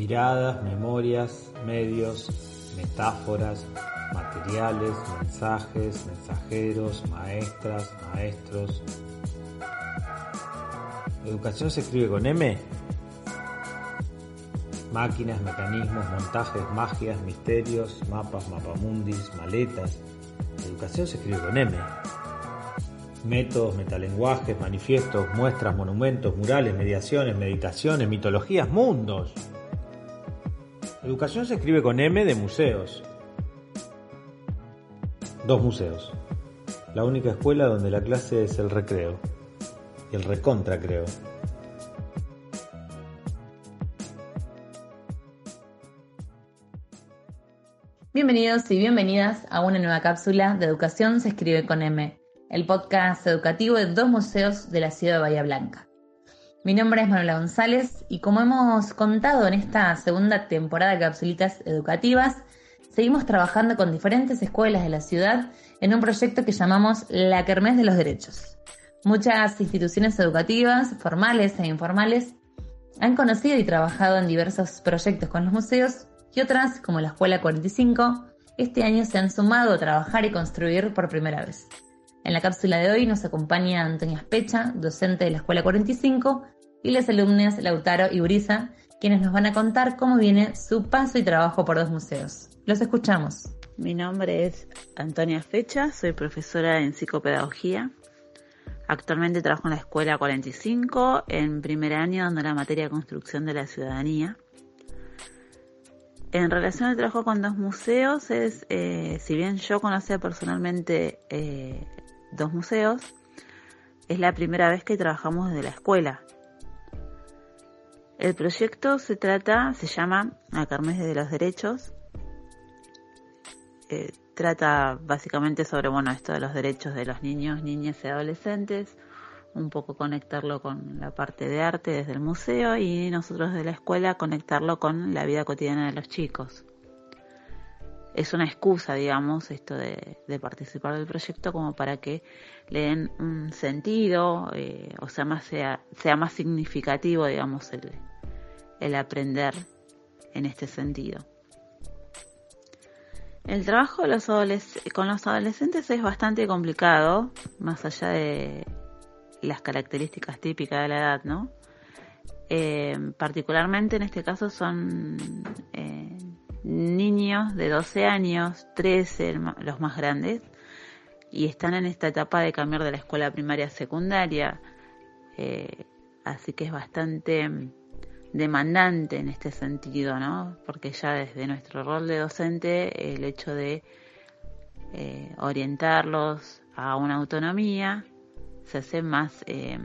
Miradas, memorias, medios, metáforas, materiales, mensajes, mensajeros, maestras, maestros. ¿Educación se escribe con M? Máquinas, mecanismos, montajes, magias, misterios, mapas, mapamundis, maletas. Educación se escribe con M. Métodos, metalenguajes, manifiestos, muestras, monumentos, murales, mediaciones, meditaciones, mitologías, mundos. Educación se escribe con M de museos. Dos museos. La única escuela donde la clase es el recreo. Y el recontra creo. Bienvenidos y bienvenidas a una nueva cápsula de Educación se escribe con M, el podcast educativo de dos museos de la ciudad de Bahía Blanca. Mi nombre es Manuela González y como hemos contado en esta segunda temporada de capsulitas educativas, seguimos trabajando con diferentes escuelas de la ciudad en un proyecto que llamamos La Kermés de los Derechos. Muchas instituciones educativas, formales e informales, han conocido y trabajado en diversos proyectos con los museos y otras, como la Escuela 45, este año se han sumado a trabajar y construir por primera vez. En la cápsula de hoy nos acompaña Antonia Especha, docente de la Escuela 45, y las alumnas Lautaro y Uriza, quienes nos van a contar cómo viene su paso y trabajo por dos museos. Los escuchamos. Mi nombre es Antonia Fecha, soy profesora en psicopedagogía. Actualmente trabajo en la Escuela 45, en primer año dando la materia de construcción de la ciudadanía. En relación al trabajo con dos museos, es, eh, si bien yo conocía personalmente eh, dos museos, es la primera vez que trabajamos desde la escuela. El proyecto se trata, se llama A Carmes de los Derechos. Eh, trata básicamente sobre, bueno, esto de los derechos de los niños, niñas y adolescentes, un poco conectarlo con la parte de arte desde el museo y nosotros de la escuela conectarlo con la vida cotidiana de los chicos. Es una excusa, digamos, esto de, participar del proyecto como para que le den un sentido, eh, o sea, más sea, sea más significativo, digamos, el, el aprender en este sentido. El trabajo con los adolescentes es bastante complicado, más allá de las características típicas de la edad, ¿no? Eh, particularmente en este caso son niños de 12 años, 13 los más grandes, y están en esta etapa de cambiar de la escuela primaria a secundaria, eh, así que es bastante demandante en este sentido, ¿no? Porque ya desde nuestro rol de docente, el hecho de eh, orientarlos a una autonomía se hace más, eh,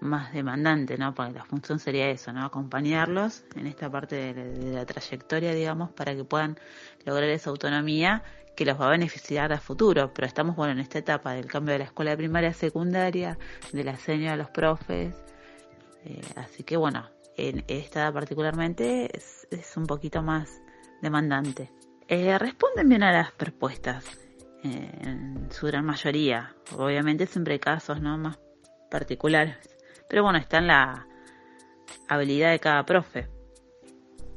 más demandante, ¿no? Porque la función sería eso, ¿no? Acompañarlos en esta parte de, la trayectoria, digamos, para que puedan lograr esa autonomía que los va a beneficiar a futuro, pero estamos, bueno, en esta etapa del cambio de la escuela primaria a secundaria, de la a los profes, eh, así que bueno, en esta particularmente es, un poquito más demandante. Eh, responden bien a las propuestas, eh, en su gran mayoría. Obviamente siempre hay casos ¿no? más particulares, pero bueno, está en la habilidad de cada profe.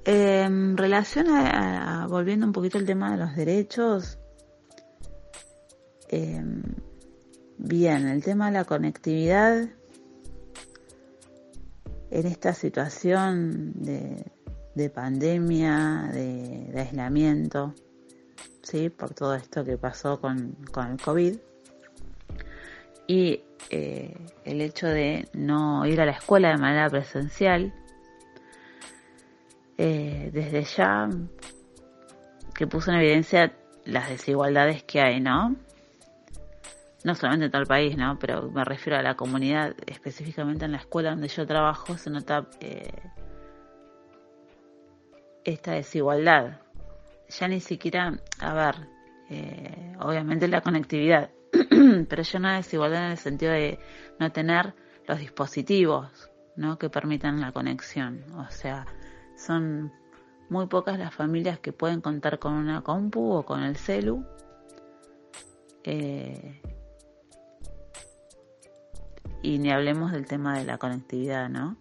En relación a, volviendo un poquito al tema de los derechos, eh, bien, el tema de la conectividad en esta situación de, pandemia, de, aislamiento, ¿sí? por todo esto que pasó con, el COVID. Y eh, el hecho de no ir a la escuela de manera presencial, eh, desde ya que puso en evidencia las desigualdades que hay, ¿no? no solamente en todo el país, ¿no? Pero me refiero a la comunidad, específicamente en la escuela donde yo trabajo, se nota eh, esta desigualdad. Ya ni siquiera, a ver, eh, obviamente la conectividad, pero ya una desigualdad en el sentido de no tener los dispositivos, ¿no? Que permitan la conexión. O sea, son muy pocas las familias que pueden contar con una compu o con el celu. Eh, y ni hablemos del tema de la conectividad, ¿no?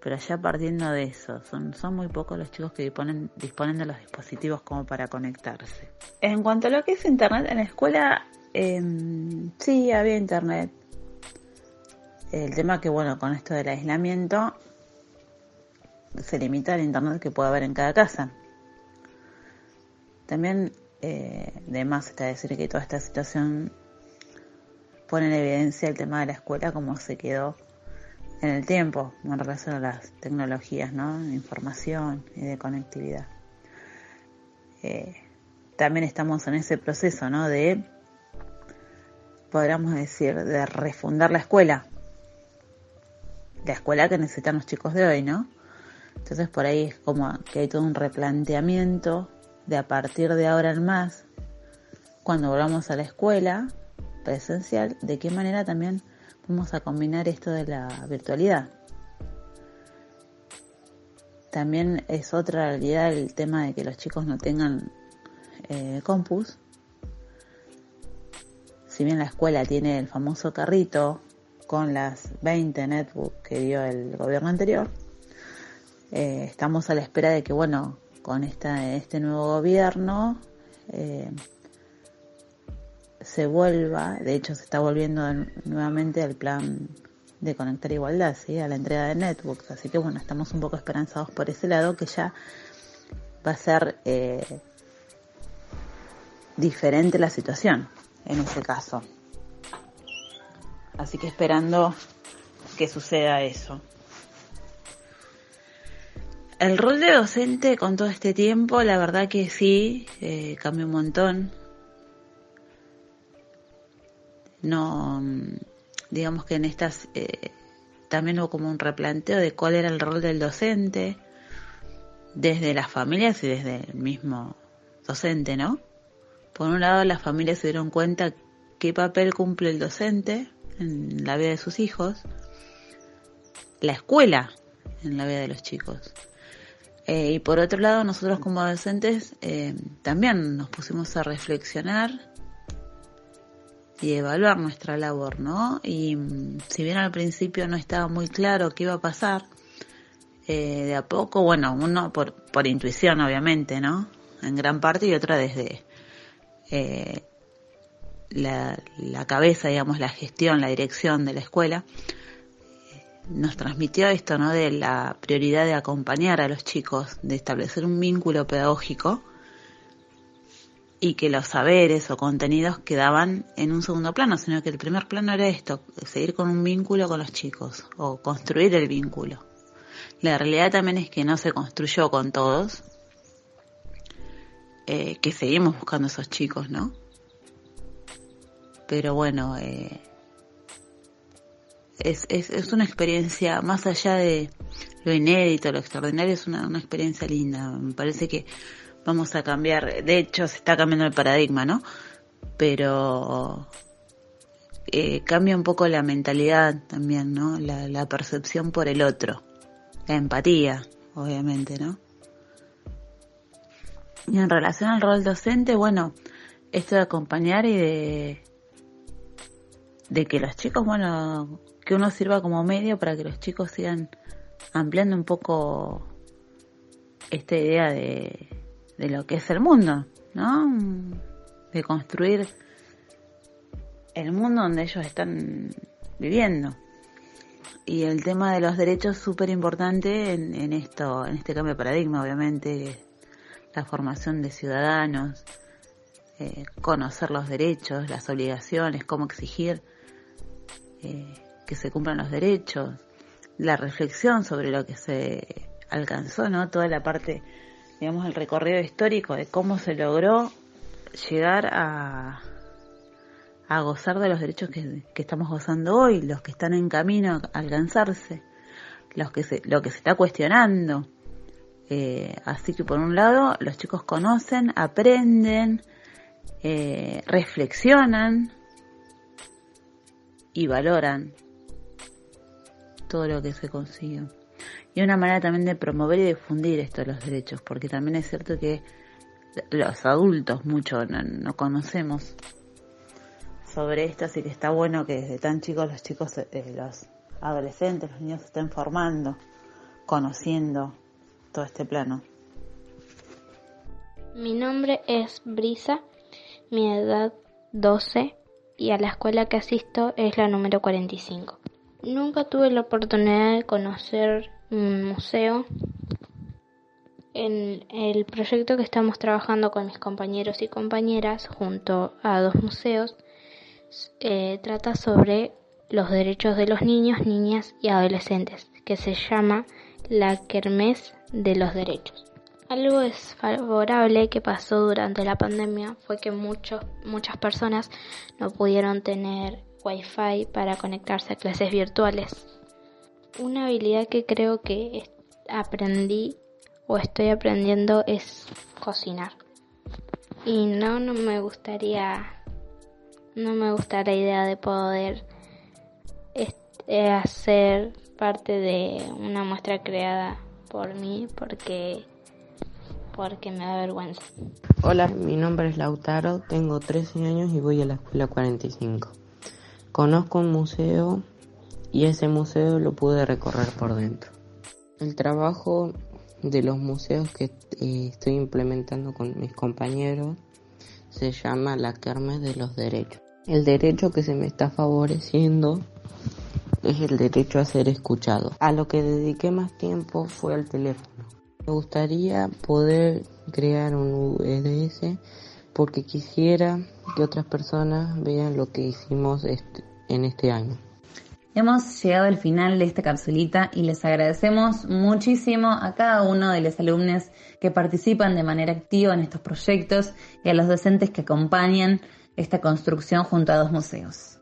Pero ya partiendo de eso, son, son muy pocos los chicos que disponen de los dispositivos como para conectarse. En cuanto a lo que es internet en la escuela, em, sí, había internet. El tema que, bueno, con esto del aislamiento, se limita al internet que puede haber en cada casa. También, eh, de más está decir que toda esta situación pone en evidencia el tema de la escuela como se quedó en el tiempo en relación a las tecnologías, ¿no? Información y de conectividad. Eh, también estamos en ese proceso, ¿no? De, podríamos decir, de refundar la escuela. La escuela que necesitan los chicos de hoy, ¿no? Entonces por ahí es como que hay todo un replanteamiento de a partir de ahora en más, cuando volvamos a la escuela presencial, de qué manera también vamos a combinar esto de la virtualidad. También es otra realidad el tema de que los chicos no tengan eh, compus. Si bien la escuela tiene el famoso carrito con las 20 netbooks que dio el gobierno anterior, eh, estamos a la espera de que, bueno, con esta, este nuevo gobierno eh, se vuelva, de hecho se está volviendo nuevamente al plan de conectar igualdad, ¿sí? a la entrega de netbooks. Así que bueno, estamos un poco esperanzados por ese lado que ya va a ser eh, diferente la situación en ese caso. Así que esperando que suceda eso. El rol de docente con todo este tiempo, la verdad que sí, eh, cambió un montón. No, digamos que en estas eh, también hubo como un replanteo de cuál era el rol del docente, desde las familias y desde el mismo docente, ¿no? Por un lado, las familias se dieron cuenta qué papel cumple el docente en la vida de sus hijos, la escuela en la vida de los chicos. Eh, y por otro lado, nosotros como adolescentes eh, también nos pusimos a reflexionar y evaluar nuestra labor, ¿no? Y mm, si bien al principio no estaba muy claro qué iba a pasar, eh, de a poco, bueno, uno por, por intuición obviamente, ¿no? En gran parte y otra desde la, la cabeza, digamos, la gestión, la dirección de la escuela, nos transmitió esto, ¿no? De la prioridad de acompañar a los chicos, de establecer un vínculo pedagógico y que los saberes o contenidos quedaban en un segundo plano, sino que el primer plano era esto, seguir con un vínculo con los chicos o construir el vínculo. La realidad también es que no se construyó con todos, eh, que seguimos buscando esos chicos, ¿no? Pero bueno, eh, es, es, es, una experiencia más allá de lo inédito, lo extraordinario, es una, una experiencia linda. Me parece que vamos a cambiar, de hecho se está cambiando el paradigma, ¿no? Pero eh, cambia un poco la mentalidad también, ¿no? La, la percepción por el otro, la empatía, obviamente, ¿no? Y en relación al rol docente, bueno, esto de acompañar y de, de que los chicos, bueno, que uno sirva como medio para que los chicos sigan ampliando un poco esta idea de, de lo que es el mundo, ¿no? De construir el mundo donde ellos están viviendo. Y el tema de los derechos súper importante en, en, esto, en este cambio de paradigma, obviamente, la formación de ciudadanos, eh, conocer los derechos, las obligaciones, cómo exigir. Eh, que se cumplan los derechos, la reflexión sobre lo que se alcanzó, ¿no? Toda la parte, digamos, el recorrido histórico de cómo se logró llegar a, gozar de los derechos que, estamos gozando hoy, los que están en camino a alcanzarse, los que se, lo que se está cuestionando. Eh, así que por un lado los chicos conocen, aprenden, eh, reflexionan y valoran todo lo que se consigue. Y una manera también de promover y difundir esto de los derechos, porque también es cierto que los adultos mucho no conocemos sobre esto, así que está bueno que desde tan chicos los chicos, eh, los adolescentes, los niños se estén formando, conociendo todo este plano. Mi nombre es Brisa, mi edad 12 y a la escuela que asisto es la número 45. Nunca tuve la oportunidad de conocer un museo. En el proyecto que estamos trabajando con mis compañeros y compañeras junto a dos museos eh, trata sobre los derechos de los niños, niñas y adolescentes, que se llama la Kermés de los Derechos. Algo desfavorable que pasó durante la pandemia fue que muchos, muchas personas no pudieron tener wifi para conectarse a clases virtuales. Una habilidad que creo que aprendí o estoy aprendiendo es cocinar. Y no, no me gustaría no me gusta la idea de poder eh, hacer parte de una muestra creada por mí porque porque me da vergüenza. Hola, mi nombre es Lautaro, tengo 13 años y voy a la escuela 45. Conozco un museo y ese museo lo pude recorrer por dentro. El trabajo de los museos que eh, estoy implementando con mis compañeros se llama la Kermes de los Derechos. El derecho que se me está favoreciendo es el derecho a ser escuchado. A lo que dediqué más tiempo fue al teléfono. Me gustaría poder crear un UDS porque quisiera que otras personas vean lo que hicimos en este año. Hemos llegado al final de esta capsulita y les agradecemos muchísimo a cada uno de los alumnos que participan de manera activa en estos proyectos y a los docentes que acompañan esta construcción junto a dos museos.